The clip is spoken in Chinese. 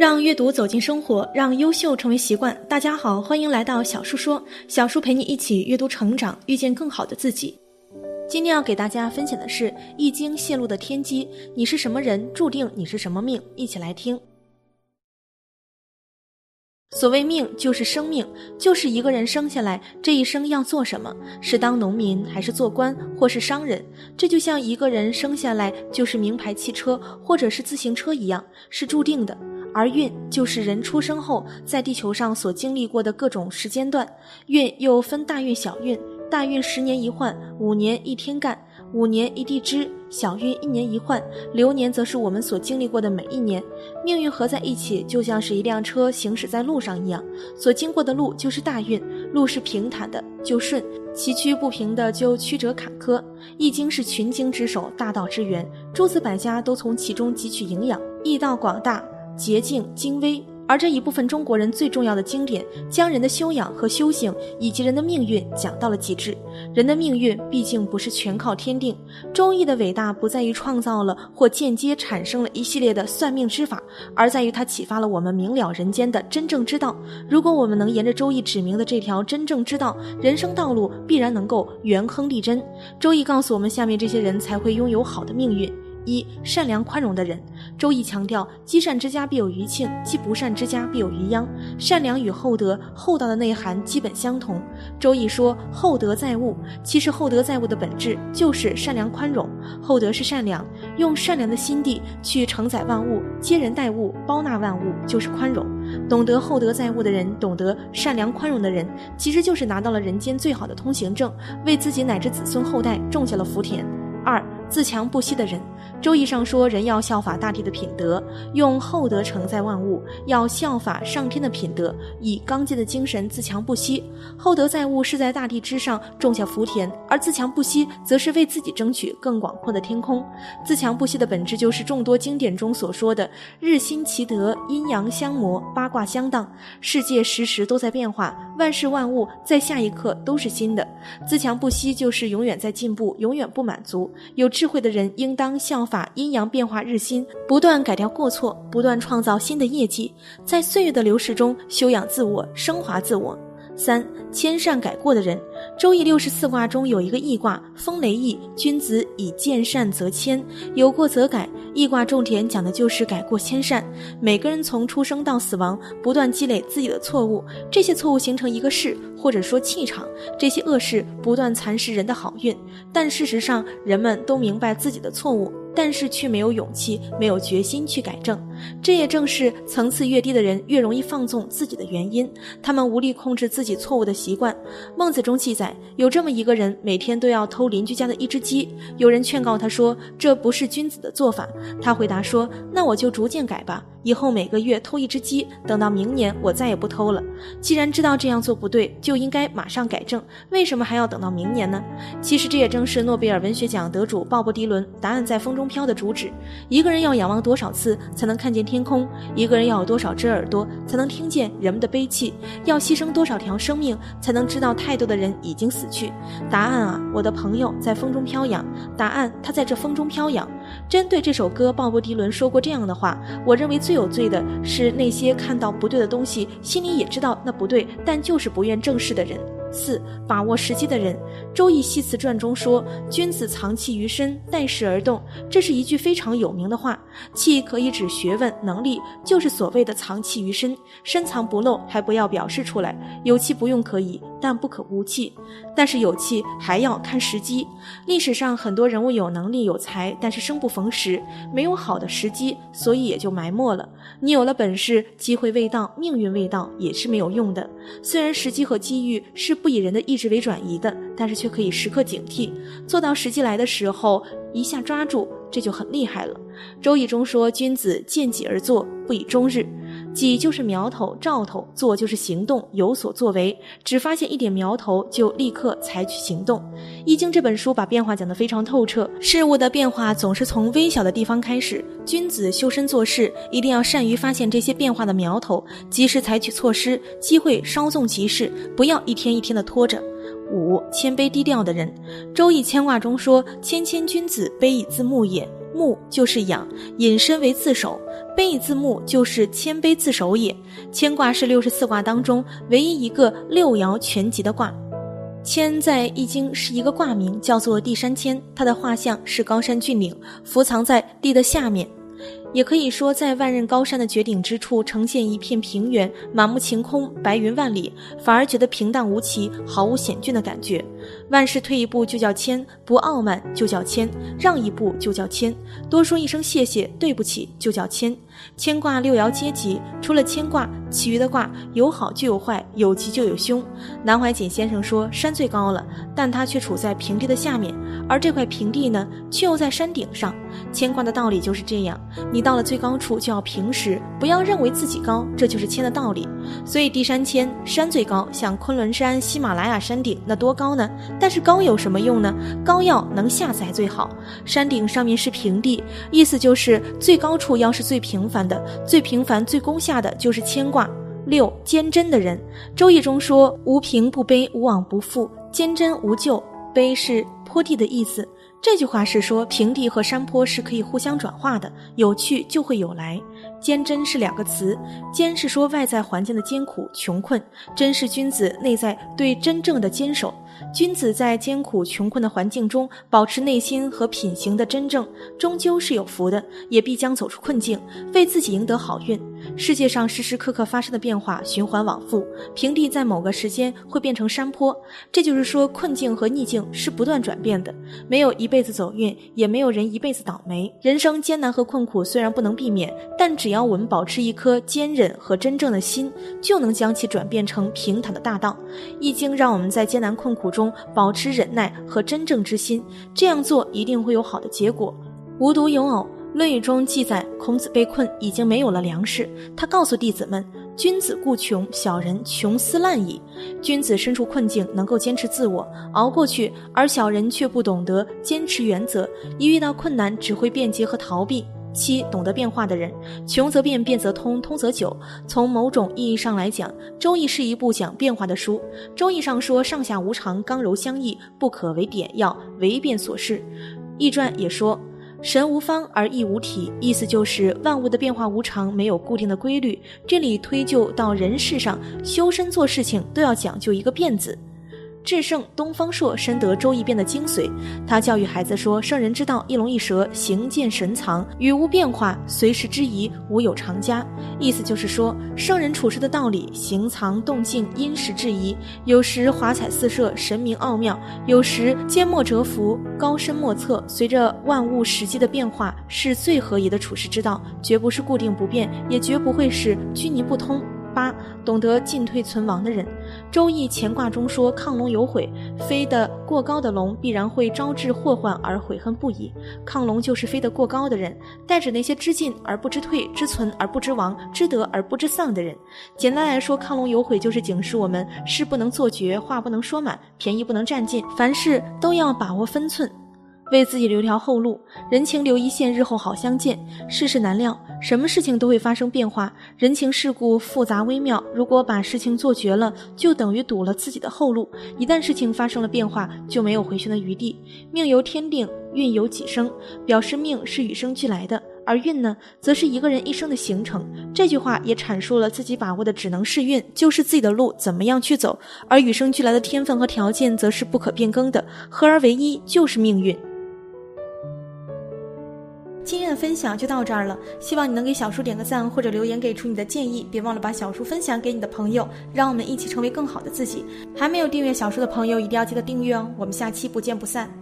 让阅读走进生活，让优秀成为习惯。大家好，欢迎来到小树说，小树陪你一起阅读成长，遇见更好的自己。今天要给大家分享的是《易经》泄露的天机：你是什么人，注定你是什么命。一起来听。所谓命，就是生命，就是一个人生下来这一生要做什么，是当农民，还是做官，或是商人？这就像一个人生下来就是名牌汽车，或者是自行车一样，是注定的。而运就是人出生后在地球上所经历过的各种时间段，运又分大运、小运。大运十年一换，五年一天干，五年一地支；小运一年一换，流年则是我们所经历过的每一年。命运合在一起，就像是一辆车行驶在路上一样，所经过的路就是大运。路是平坦的就顺，崎岖不平的就曲折坎坷。易经是群经之首，大道之源，诸子百家都从其中汲取营养，易道广大。洁净精微，而这一部分中国人最重要的经典，将人的修养和修行以及人的命运讲到了极致。人的命运毕竟不是全靠天定，《周易》的伟大不在于创造了或间接产生了一系列的算命之法，而在于它启发了我们明了人间的真正之道。如果我们能沿着《周易》指明的这条真正之道，人生道路必然能够元亨利贞。《周易》告诉我们，下面这些人才会拥有好的命运。一善良宽容的人，周易强调积善之家必有余庆，积不善之家必有余殃。善良与厚德、厚道的内涵基本相同。周易说厚德载物，其实厚德载物的本质就是善良宽容。厚德是善良，用善良的心地去承载万物，接人待物，包纳万物，就是宽容。懂得厚德载物的人，懂得善良宽容的人，其实就是拿到了人间最好的通行证，为自己乃至子孙后代种下了福田。自强不息的人。周易上说，人要效法大地的品德，用厚德承载万物；要效法上天的品德，以刚健的精神自强不息。厚德载物是在大地之上种下福田，而自强不息则是为自己争取更广阔的天空。自强不息的本质就是众多经典中所说的“日新其德，阴阳相磨，八卦相当”。世界时时都在变化，万事万物在下一刻都是新的。自强不息就是永远在进步，永远不满足。有智慧的人应当效。法阴阳变化日新，不断改掉过错，不断创造新的业绩，在岁月的流逝中修养自我，升华自我。三谦善改过的人，《周易》六十四卦中有一个易卦，风雷易，君子以见善则迁，有过则改。易卦种田讲的就是改过迁善。每个人从出生到死亡，不断积累自己的错误，这些错误形成一个势，或者说气场，这些恶势不断蚕食人的好运。但事实上，人们都明白自己的错误。但是却没有勇气，没有决心去改正，这也正是层次越低的人越容易放纵自己的原因。他们无力控制自己错误的习惯。孟子中记载，有这么一个人，每天都要偷邻居家的一只鸡。有人劝告他说：“这不是君子的做法。”他回答说：“那我就逐渐改吧。”以后每个月偷一只鸡，等到明年我再也不偷了。既然知道这样做不对，就应该马上改正。为什么还要等到明年呢？其实这也正是诺贝尔文学奖得主鲍勃迪伦《答案在风中飘》的主旨。一个人要仰望多少次才能看见天空？一个人要有多少只耳朵才能听见人们的悲泣？要牺牲多少条生命才能知道太多的人已经死去？答案啊，我的朋友在风中飘扬。答案，他在这风中飘扬。针对这首歌，鲍勃迪伦说过这样的话：我认为最有罪的是那些看到不对的东西，心里也知道那不对，但就是不愿正视的人。四把握时机的人，《周易系辞传》中说：“君子藏器于身，待时而动。”这是一句非常有名的话。气可以指学问、能力，就是所谓的藏器于身。深藏不露，还不要表示出来。有气不用可以，但不可无气。但是有气还要看时机。历史上很多人物有能力有才，但是生不逢时，没有好的时机，所以也就埋没了。你有了本事，机会未到，命运未到，也是没有用的。虽然时机和机遇是。不以人的意志为转移的，但是却可以时刻警惕，做到时机来的时候一下抓住，这就很厉害了。周易中说：“君子见己而作，不以终日。”己就是苗头、兆头，做就是行动，有所作为。只发现一点苗头，就立刻采取行动。《易经》这本书把变化讲得非常透彻，事物的变化总是从微小的地方开始。君子修身做事，一定要善于发现这些变化的苗头，及时采取措施。机会稍纵即逝，不要一天一天的拖着。五谦卑低调的人，《周易》牵卦中说：“谦谦君子，卑以自牧也。”木就是养，引申为自守。卑字木就是谦卑自守也。谦卦是六十四卦当中唯一一个六爻全集的卦。谦在易经是一个卦名，叫做地山谦，它的画像是高山峻岭，伏藏在地的下面。也可以说，在万仞高山的绝顶之处，呈现一片平原，满目晴空，白云万里，反而觉得平淡无奇，毫无险峻的感觉。万事退一步就叫谦，不傲慢就叫谦，让一步就叫谦，多说一声谢谢、对不起就叫谦。牵挂六爻皆吉，除了牵挂，其余的卦有好就有坏，有吉就有凶。南怀瑾先生说，山最高了，但它却处在平地的下面，而这块平地呢，却又在山顶上。牵挂的道理就是这样，你到了最高处就要平时，不要认为自己高，这就是谦的道理。所以地山谦，山最高，像昆仑山、喜马拉雅山顶，那多高呢？但是高有什么用呢？高要能下载最好。山顶上面是平地，意思就是最高处要是最平。凡的最平凡、最攻下的就是牵挂。六坚贞的人，《周易》中说：“无平不卑，无往不复，坚贞无咎。”卑是坡地的意思。这句话是说，平地和山坡是可以互相转化的，有去就会有来。坚贞是两个词，坚是说外在环境的艰苦穷困，贞是君子内在对真正的坚守。君子在艰苦穷困的环境中，保持内心和品行的真正，终究是有福的，也必将走出困境，为自己赢得好运。世界上时时刻刻发生的变化，循环往复，平地在某个时间会变成山坡，这就是说，困境和逆境是不断转变的，没有一辈子走运，也没有人一辈子倒霉。人生艰难和困苦虽然不能避免，但只只要我们保持一颗坚韧和真正的心，就能将其转变成平坦的大道。易经让我们在艰难困苦中保持忍耐和真正之心，这样做一定会有好的结果。无独有偶。《论语》中记载，孔子被困，已经没有了粮食。他告诉弟子们：“君子固穷，小人穷斯滥矣。”君子身处困境，能够坚持自我，熬过去；而小人却不懂得坚持原则，一遇到困难只会辩解和逃避。七，懂得变化的人，穷则变，变则通，通则久。从某种意义上来讲，《周易》是一部讲变化的书。《周易》上说：“上下无常，刚柔相易，不可为点要，为变所适。”《易传》也说。神无方而义无体，意思就是万物的变化无常，没有固定的规律。这里推就到人世上，修身做事情都要讲究一个变字。智圣东方朔深得《周易》变的精髓，他教育孩子说：“圣人之道，一龙一蛇，形见神藏，语无变化，随时之宜，无有常家。”意思就是说，圣人处事的道理，形藏动静，因时制宜，有时华彩四射，神明奥妙；有时缄默蛰伏，高深莫测。随着万物时机的变化，是最合宜的处世之道，绝不是固定不变，也绝不会是拘泥不通。八懂得进退存亡的人，《周易》乾卦中说：“亢龙有悔，飞得过高的龙必然会招致祸患而悔恨不已。亢龙就是飞得过高的人，代指那些知进而不知退、知存而不知亡、知得而不知丧的人。简单来说，亢龙有悔就是警示我们：事不能做绝，话不能说满，便宜不能占尽，凡事都要把握分寸。”为自己留条后路，人情留一线，日后好相见。世事难料，什么事情都会发生变化，人情世故复杂微妙。如果把事情做绝了，就等于堵了自己的后路。一旦事情发生了变化，就没有回旋的余地。命由天定，运由己生，表示命是与生俱来的，而运呢，则是一个人一生的形成。这句话也阐述了自己把握的只能是运，就是自己的路怎么样去走，而与生俱来的天分和条件则是不可变更的，合而为一就是命运。分享就到这儿了，希望你能给小叔点个赞或者留言给出你的建议，别忘了把小叔分享给你的朋友，让我们一起成为更好的自己。还没有订阅小叔的朋友，一定要记得订阅哦。我们下期不见不散。